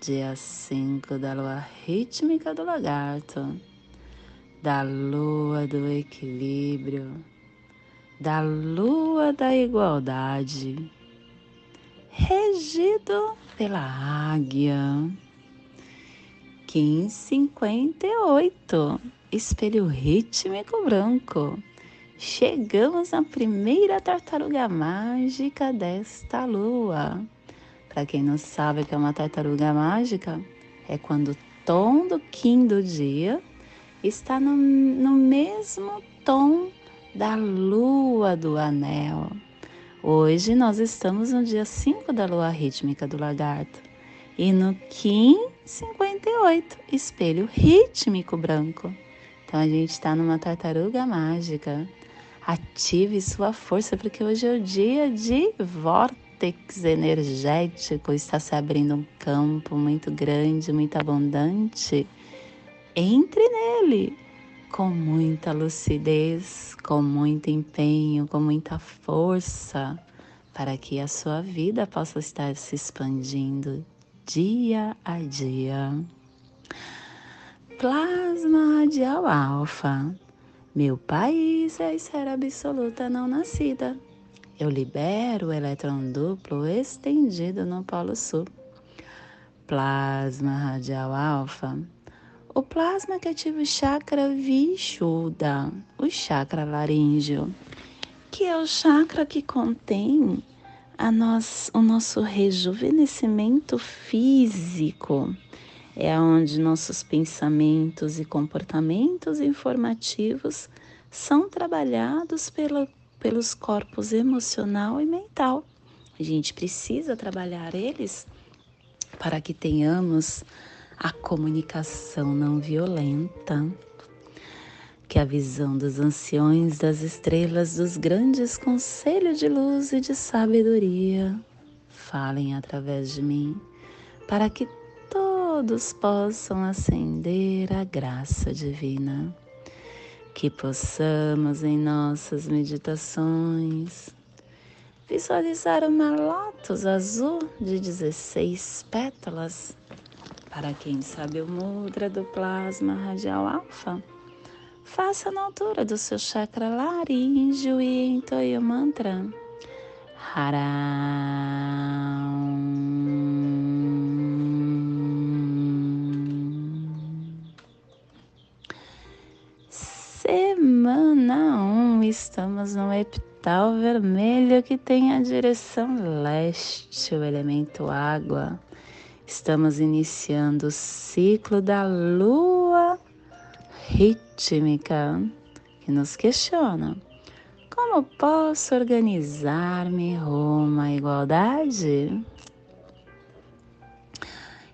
dia 5 da lua rítmica do lagarto, da lua do equilíbrio, da lua da igualdade, regido pela águia. 1558, espelho rítmico branco. Chegamos na primeira tartaruga mágica desta lua. Para quem não sabe o que é uma tartaruga mágica, é quando o tom do Kim do dia está no, no mesmo tom da lua do anel. Hoje nós estamos no dia 5 da lua rítmica do lagarto e no Kim 58, espelho rítmico branco. Então a gente está numa tartaruga mágica. Ative sua força, porque hoje é o dia de vórtex energético. Está se abrindo um campo muito grande, muito abundante. Entre nele com muita lucidez, com muito empenho, com muita força, para que a sua vida possa estar se expandindo dia a dia. Plasma radial alfa meu país é a esfera absoluta não nascida. Eu libero o elétron duplo estendido no Polo Sul. Plasma radial alfa. O plasma que ativa o chakra Vishuddha, o chakra laríngeo, que é o chakra que contém a nós, o nosso rejuvenescimento físico é onde nossos pensamentos e comportamentos informativos são trabalhados pela, pelos corpos emocional e mental. A gente precisa trabalhar eles para que tenhamos a comunicação não violenta, que a visão dos anciões, das estrelas, dos grandes conselhos de luz e de sabedoria falem através de mim, para que todos possam acender a graça divina. Que possamos em nossas meditações visualizar uma lótus azul de 16 pétalas. Para quem sabe o mudra do plasma radial alfa, faça na altura do seu chakra laríngeo e entoie o mantra. Haram. Semana 1, um, estamos no epital vermelho que tem a direção leste, o elemento água. Estamos iniciando o ciclo da lua rítmica, que nos questiona: como posso organizar-me rumo à igualdade?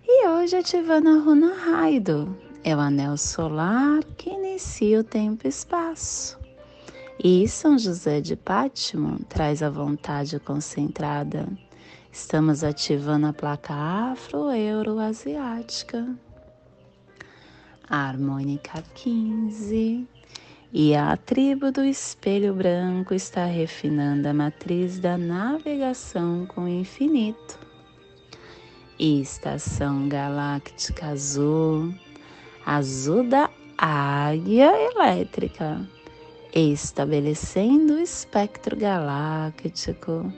E hoje ativando a runa Raido, é o anel solar que inicia o tempo e espaço. E São José de Pátimo traz a vontade concentrada. Estamos ativando a placa afro-euro-asiática. A harmônica 15. E a tribo do espelho branco está refinando a matriz da navegação com o infinito. Estação galáctica azul azul da águia elétrica, estabelecendo o espectro galáctico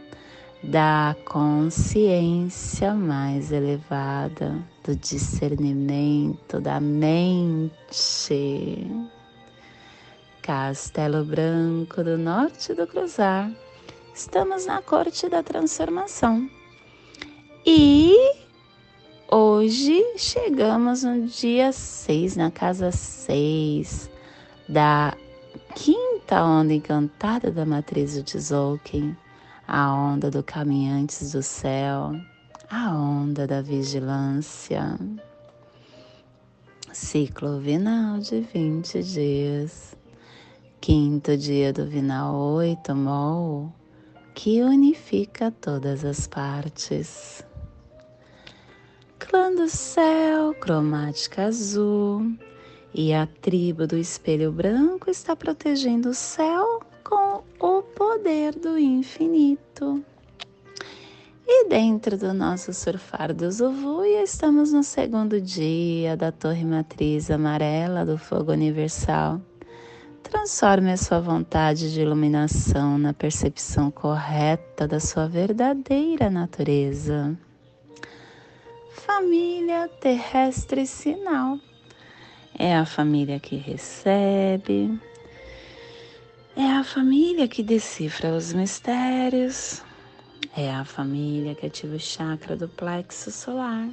da consciência mais elevada, do discernimento da mente. Castelo Branco do Norte do Cruzar. Estamos na corte da transformação. E Hoje chegamos no dia 6, na casa 6 da quinta onda encantada da matriz de Tzolk'in, a onda do caminhantes do céu, a onda da vigilância. Ciclo vinal de 20 dias. Quinto dia do vinal 8 mol, que unifica todas as partes. Clã do céu, cromática azul, e a tribo do espelho branco está protegendo o céu com o poder do infinito. E dentro do nosso surfar do Zuvuia, estamos no segundo dia da torre matriz amarela do fogo universal. Transforme a sua vontade de iluminação na percepção correta da sua verdadeira natureza. Família terrestre sinal. É a família que recebe, é a família que decifra os mistérios, é a família que ativa o chakra do plexo solar.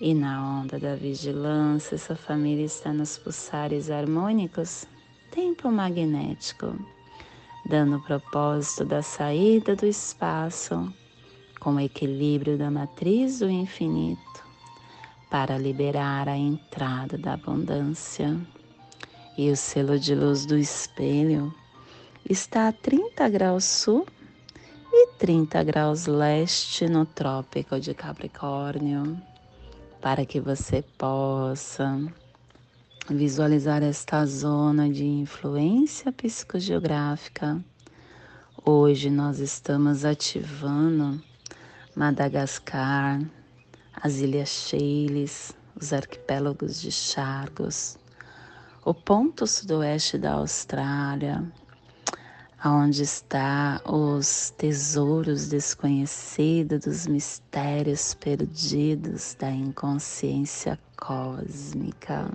E na onda da vigilância, essa família está nos pulsares harmônicos, tempo magnético, dando o propósito da saída do espaço, com o equilíbrio da matriz do infinito, para liberar a entrada da abundância. E o selo de luz do espelho está a 30 graus sul e 30 graus leste no Trópico de Capricórnio, para que você possa visualizar esta zona de influência psicogeográfica. Hoje nós estamos ativando Madagascar, as Ilhas Seychelles, os arquipélagos de Chagos, o ponto sudoeste da Austrália, aonde está os tesouros desconhecidos dos mistérios perdidos da inconsciência cósmica.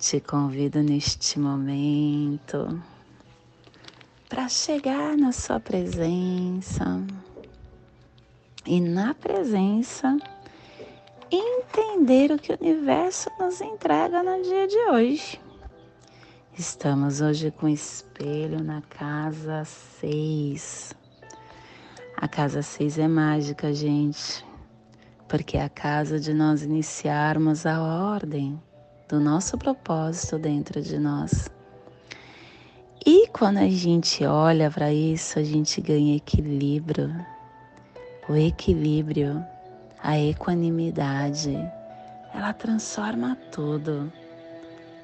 Te convido neste momento para chegar na sua presença e na presença entender o que o universo nos entrega no dia de hoje. Estamos hoje com espelho na casa 6. A casa 6 é mágica, gente, porque é a casa de nós iniciarmos a ordem do nosso propósito dentro de nós. E quando a gente olha para isso, a gente ganha equilíbrio. O equilíbrio, a equanimidade, ela transforma tudo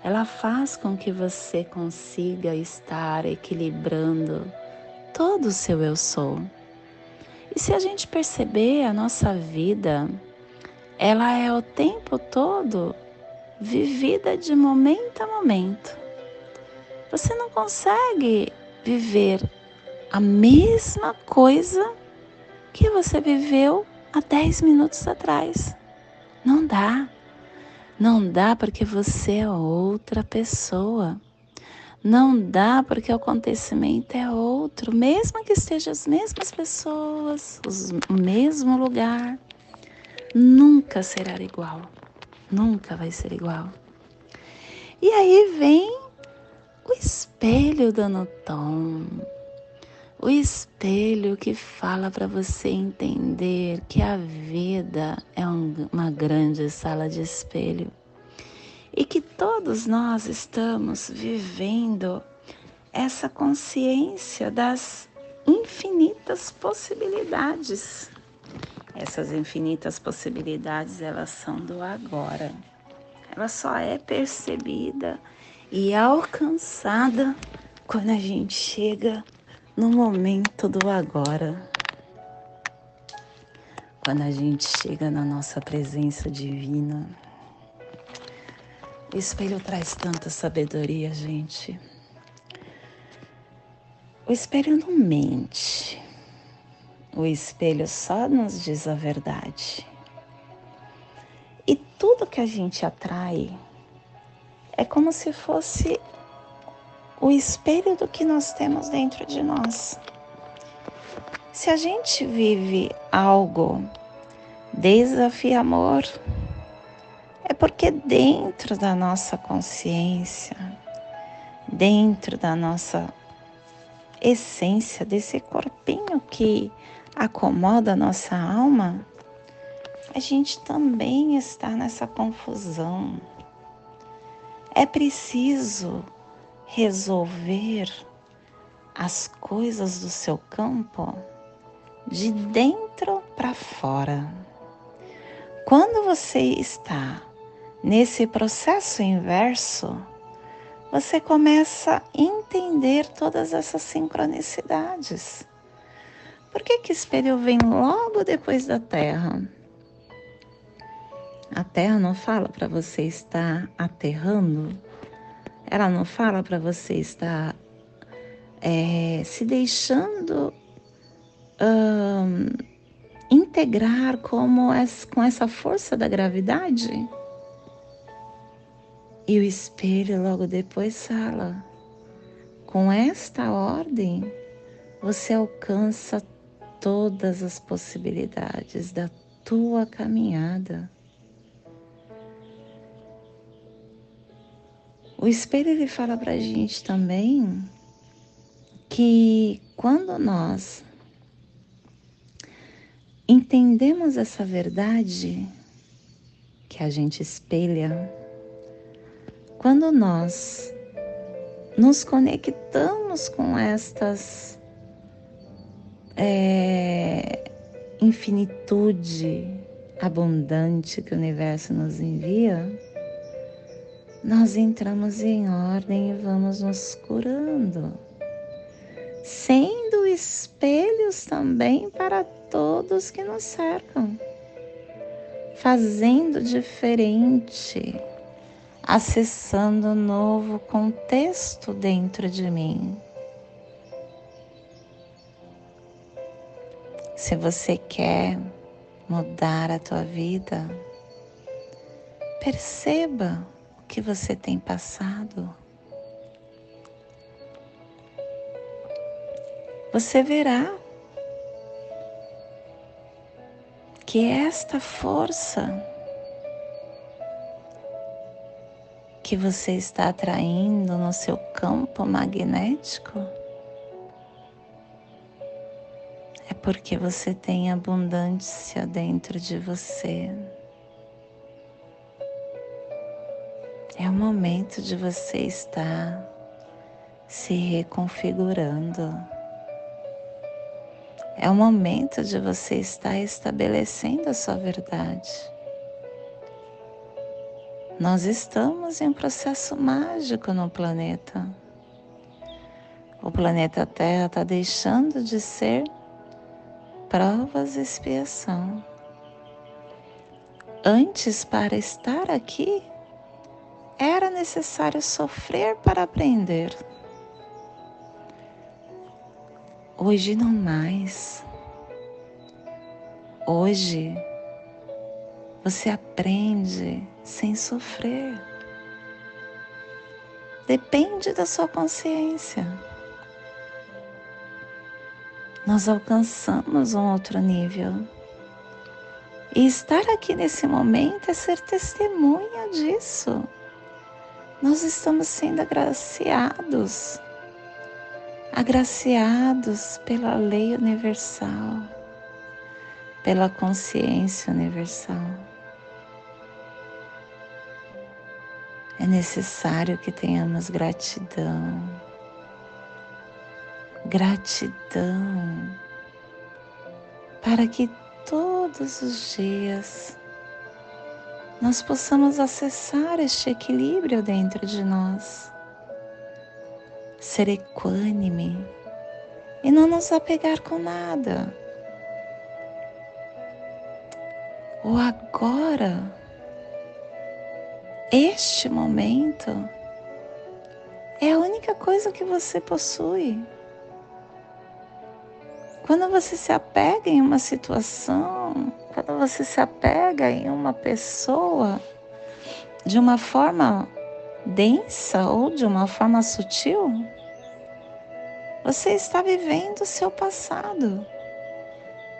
ela faz com que você consiga estar equilibrando todo o seu eu sou. E se a gente perceber a nossa vida, ela é o tempo todo vivida de momento a momento. Você não consegue viver a mesma coisa que você viveu há 10 minutos atrás. Não dá. Não dá porque você é outra pessoa. Não dá porque o acontecimento é outro, mesmo que estejam as mesmas pessoas, os, o mesmo lugar, nunca será igual. Nunca vai ser igual. E aí vem o espelho dando tom. O espelho que fala para você entender que a vida é um, uma grande sala de espelho e que todos nós estamos vivendo essa consciência das infinitas possibilidades. Essas infinitas possibilidades, elas são do agora. Ela só é percebida e alcançada quando a gente chega no momento do agora. Quando a gente chega na nossa presença divina, o espelho traz tanta sabedoria, gente. O espelho não mente. O espelho só nos diz a verdade. E tudo que a gente atrai é como se fosse o espelho do que nós temos dentro de nós. Se a gente vive algo desafia amor, é porque dentro da nossa consciência, dentro da nossa essência, desse corpinho que acomoda a nossa alma, a gente também está nessa confusão. É preciso resolver as coisas do seu campo de dentro para fora. Quando você está nesse processo inverso, você começa a entender todas essas sincronicidades. Por que que espelho vem logo depois da Terra? A Terra não fala para você estar aterrando, ela não fala para você estar é, se deixando integrar como essa, com essa força da gravidade. E o espelho logo depois fala: com esta ordem você alcança todas as possibilidades da tua caminhada. O espelho ele fala para gente também que quando nós entendemos essa verdade que a gente espelha, quando nós nos conectamos com estas é, infinitude abundante que o universo nos envia, nós entramos em ordem e vamos nos curando, sendo espelhos também para todos que nos cercam, fazendo diferente acessando um novo contexto dentro de mim. Se você quer mudar a tua vida, perceba que você tem passado. Você verá que esta força que você está atraindo no seu campo magnético é porque você tem abundância dentro de você. É o momento de você estar se reconfigurando. É o momento de você estar estabelecendo a sua verdade. Nós estamos em um processo mágico no planeta. O planeta Terra está deixando de ser provas e expiação. Antes, para estar aqui, era necessário sofrer para aprender. Hoje não mais. Hoje você aprende sem sofrer. Depende da sua consciência. Nós alcançamos um outro nível. E estar aqui nesse momento é ser testemunha disso. Nós estamos sendo agraciados, agraciados pela lei universal, pela consciência universal. é necessário que tenhamos gratidão. Gratidão para que todos os dias nós possamos acessar este equilíbrio dentro de nós, ser equânime e não nos apegar com nada. O agora este momento é a única coisa que você possui. Quando você se apega em uma situação, quando você se apega em uma pessoa de uma forma densa ou de uma forma sutil, você está vivendo o seu passado.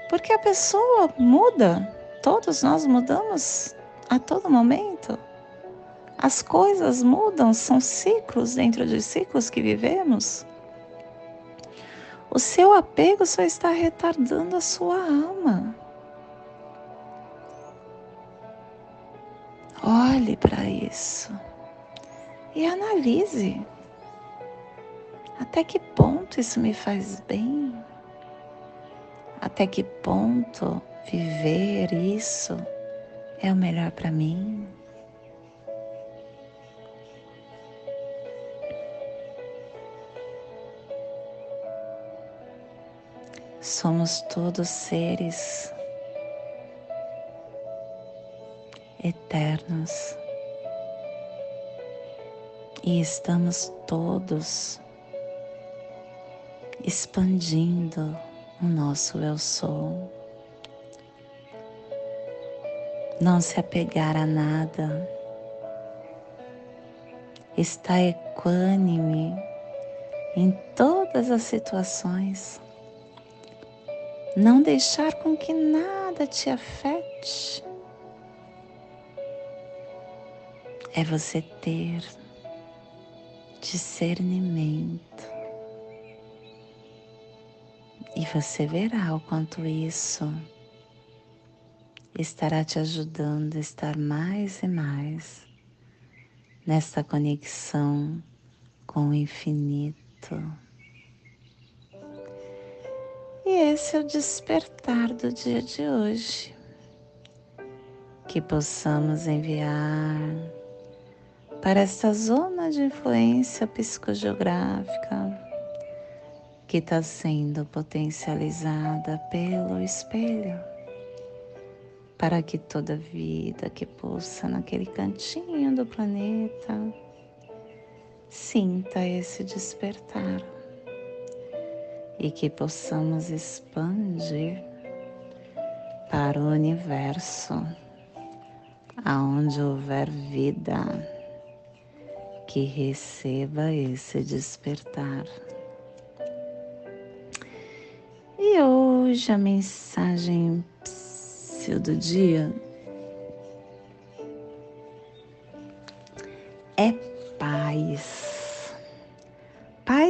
Porque a pessoa muda, todos nós mudamos a todo momento. As coisas mudam, são ciclos dentro dos ciclos que vivemos. O seu apego só está retardando a sua alma. olhe para isso e analise até que ponto isso me faz bem, até que ponto viver isso é o melhor para mim. Somos todos seres eternos. E estamos todos expandindo o nosso eu sou. Não se apegar a nada, estar equânime em todas as situações não deixar com que nada te afete. É você ter discernimento. E você verá o quanto isso estará te ajudando a estar mais e mais nessa conexão com o infinito. E esse é o despertar do dia de hoje. Que possamos enviar para esta zona de influência psicogeográfica que está sendo potencializada pelo espelho, para que toda vida que pulsa naquele cantinho do planeta sinta esse despertar e que possamos expandir para o universo, aonde houver vida, que receba esse despertar. E hoje a mensagem do dia é paz.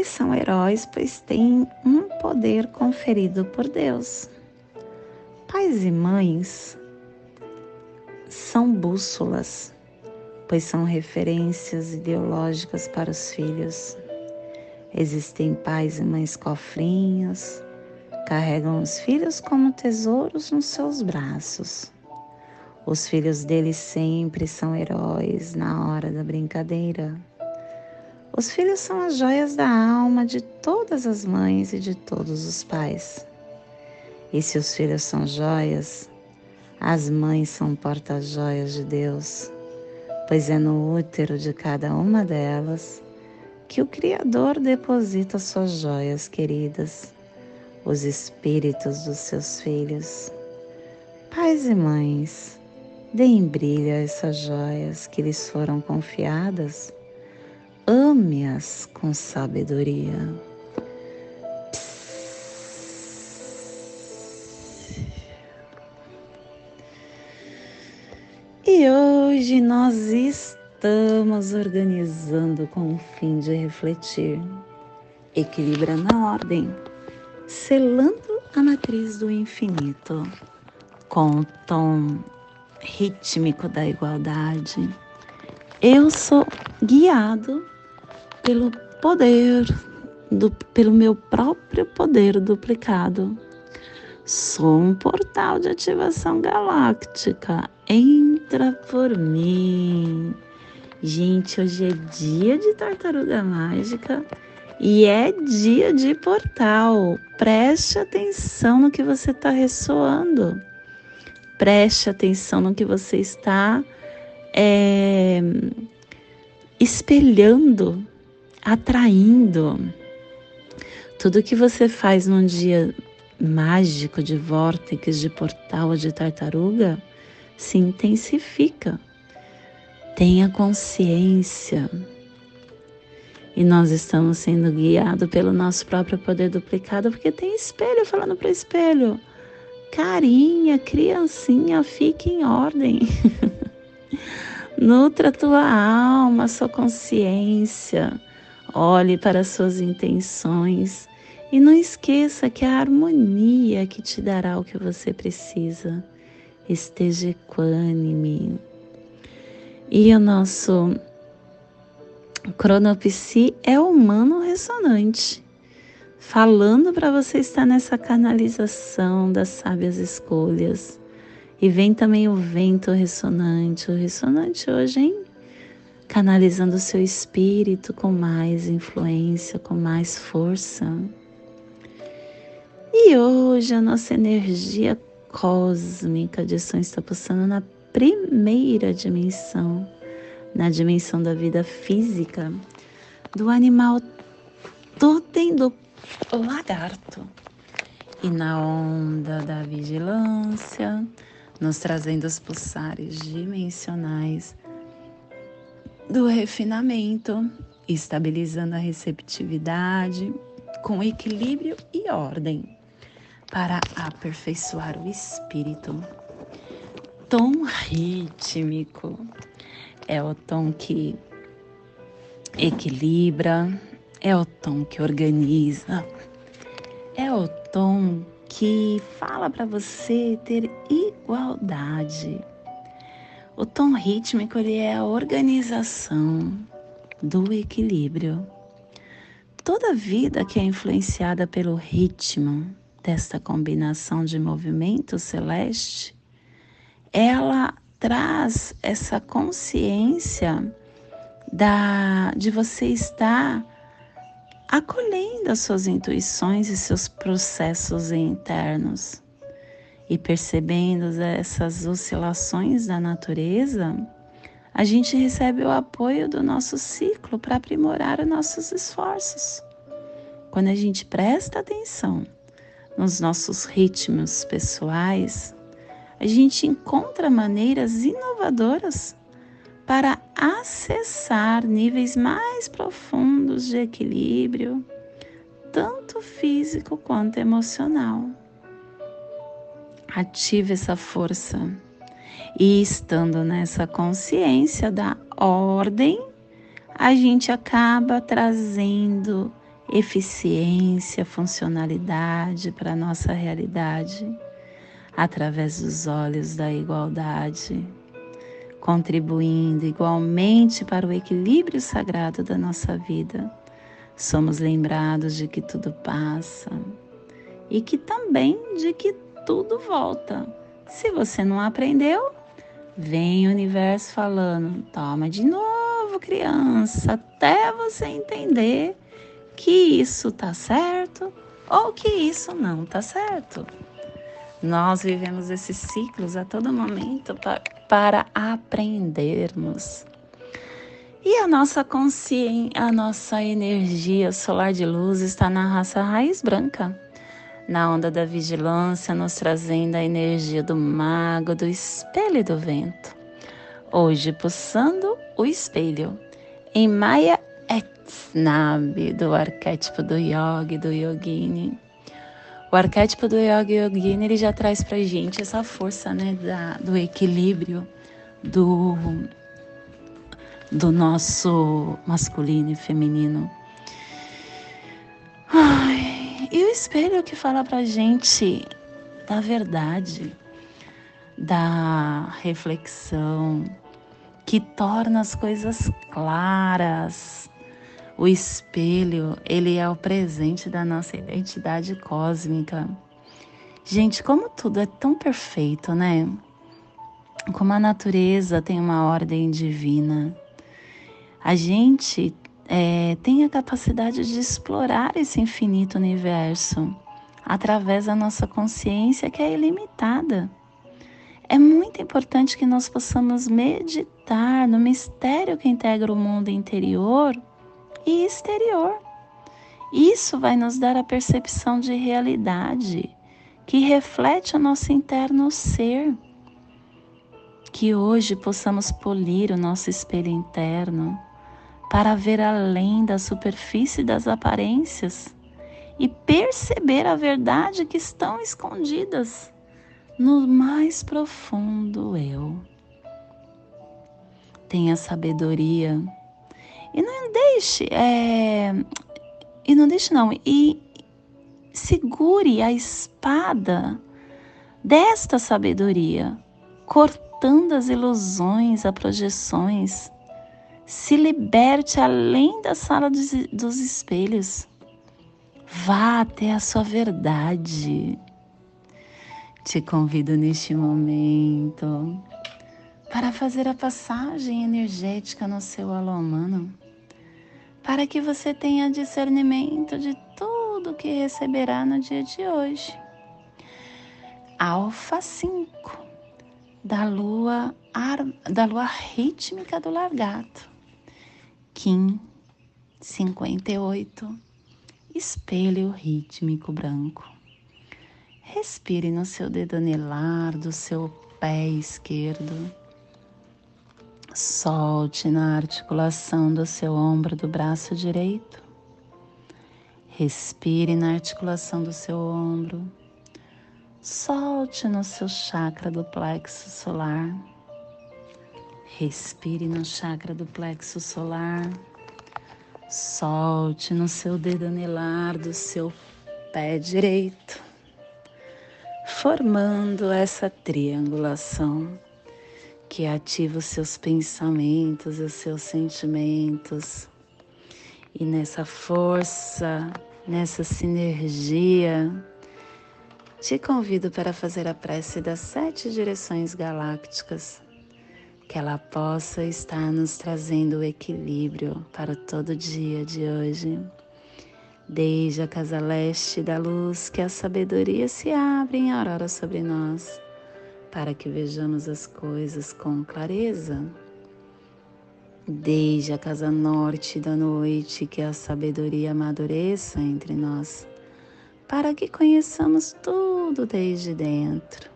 São heróis, pois têm um poder conferido por Deus. Pais e mães são bússolas, pois são referências ideológicas para os filhos. Existem pais e mães cofrinhos, carregam os filhos como tesouros nos seus braços. Os filhos deles sempre são heróis na hora da brincadeira. Os filhos são as joias da alma de todas as mães e de todos os pais. E se os filhos são joias, as mães são porta-joias de Deus, pois é no útero de cada uma delas que o Criador deposita suas joias queridas, os espíritos dos seus filhos. Pais e mães, deem brilho a essas joias que lhes foram confiadas ame-as com sabedoria. E hoje nós estamos organizando com o fim de refletir, equilibrando a ordem, selando a matriz do infinito com o tom rítmico da igualdade. Eu sou guiado pelo poder, do, pelo meu próprio poder duplicado. Sou um portal de ativação galáctica. Entra por mim. Gente, hoje é dia de tartaruga mágica e é dia de portal. Preste atenção no que você está ressoando. Preste atenção no que você está é, espelhando atraindo. Tudo que você faz num dia mágico de vórtices, de portal ou de tartaruga se intensifica. Tenha consciência. E nós estamos sendo guiados pelo nosso próprio poder duplicado, porque tem espelho falando para espelho. Carinha, criancinha, fique em ordem. Nutra tua alma, sua consciência. Olhe para suas intenções e não esqueça que a harmonia que te dará o que você precisa. Esteja equânime. E o nosso cronopsi é humano ressonante, falando para você estar nessa canalização das sábias escolhas. E vem também o vento ressonante, o ressonante hoje, hein? Canalizando o seu espírito com mais influência, com mais força. E hoje a nossa energia cósmica de som está passando na primeira dimensão, na dimensão da vida física, do animal totem do lagarto. E na onda da vigilância, nos trazendo os pulsares dimensionais do refinamento, estabilizando a receptividade com equilíbrio e ordem para aperfeiçoar o espírito. Tom rítmico é o tom que equilibra, é o tom que organiza, é o tom que fala para você ter igualdade. O tom rítmico ele é a organização do equilíbrio. Toda vida que é influenciada pelo ritmo desta combinação de movimento celeste, ela traz essa consciência da de você estar acolhendo as suas intuições e seus processos internos e percebendo essas oscilações da natureza, a gente recebe o apoio do nosso ciclo para aprimorar os nossos esforços. Quando a gente presta atenção nos nossos ritmos pessoais, a gente encontra maneiras inovadoras para acessar níveis mais profundos de equilíbrio, tanto físico quanto emocional. Ative essa força e estando nessa consciência da ordem, a gente acaba trazendo eficiência, funcionalidade para a nossa realidade através dos olhos da igualdade contribuindo igualmente para o equilíbrio sagrado da nossa vida. Somos lembrados de que tudo passa e que também de que tudo volta. Se você não aprendeu, vem o universo falando: toma de novo, criança, até você entender que isso tá certo ou que isso não tá certo. Nós vivemos esses ciclos a todo momento para para aprendermos. E a nossa consciência, a nossa energia solar de luz está na raça raiz branca, na onda da vigilância, nos trazendo a energia do mago, do espelho do vento. Hoje, pulsando o espelho, em Maya Etnab, do arquétipo do yogi, do yogini. O arquétipo do Yoga Yogini ele já traz pra gente essa força né, da, do equilíbrio do, do nosso masculino e feminino. Ai, e o espelho que fala pra gente da verdade, da reflexão, que torna as coisas claras, o espelho, ele é o presente da nossa identidade cósmica. Gente, como tudo é tão perfeito, né? Como a natureza tem uma ordem divina. A gente é, tem a capacidade de explorar esse infinito universo através da nossa consciência que é ilimitada. É muito importante que nós possamos meditar no mistério que integra o mundo interior e exterior. Isso vai nos dar a percepção de realidade que reflete o nosso interno ser. Que hoje possamos polir o nosso espelho interno para ver além da superfície das aparências e perceber a verdade que estão escondidas no mais profundo eu. Tenha sabedoria e não deixe, é, e não deixe não, e segure a espada desta sabedoria, cortando as ilusões, as projeções. Se liberte além da sala dos, dos espelhos. Vá até a sua verdade. Te convido neste momento para fazer a passagem energética no seu alô humano, para que você tenha discernimento de tudo que receberá no dia de hoje. Alfa 5 da lua da lua rítmica do largato. Kim 58 espelho rítmico branco. Respire no seu dedo anelar do seu pé esquerdo. Solte na articulação do seu ombro do braço direito. Respire na articulação do seu ombro. Solte no seu chakra do plexo solar. Respire no chakra do plexo solar. Solte no seu dedo anelar do seu pé direito, formando essa triangulação que ativa os seus pensamentos os seus sentimentos. E nessa força, nessa sinergia, te convido para fazer a prece das sete direções galácticas que ela possa estar nos trazendo o equilíbrio para todo dia de hoje. Desde a casa leste da luz, que a sabedoria se abre em aurora sobre nós, para que vejamos as coisas com clareza. Desde a casa norte da noite, que a sabedoria amadureça entre nós, para que conheçamos tudo desde dentro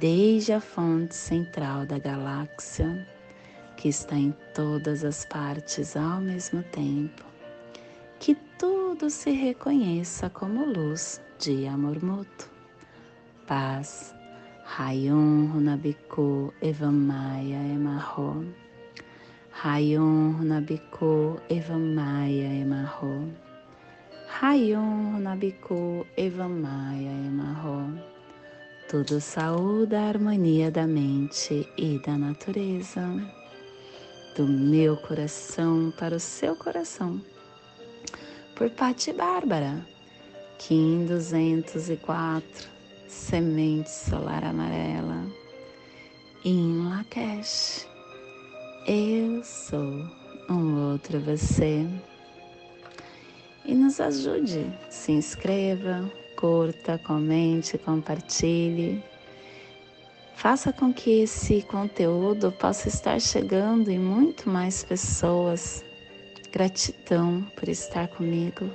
desde a fonte central da galáxia, que está em todas as partes ao mesmo tempo, que tudo se reconheça como luz de amor mútuo. Paz. Rayon Runabiku Evamaya Emarro. Rayon Runabiku Evamaya Emarro. Rayon Runabiku Evamaya Emarro. Tudo saúde a harmonia da mente e da natureza, do meu coração para o seu coração. Por Pati Bárbara, Kim 204, Semente Solar Amarela, em Lakesh. Eu sou um outro você. E nos ajude, se inscreva, curta, comente, compartilhe. Faça com que esse conteúdo possa estar chegando em muito mais pessoas. Gratidão por estar comigo.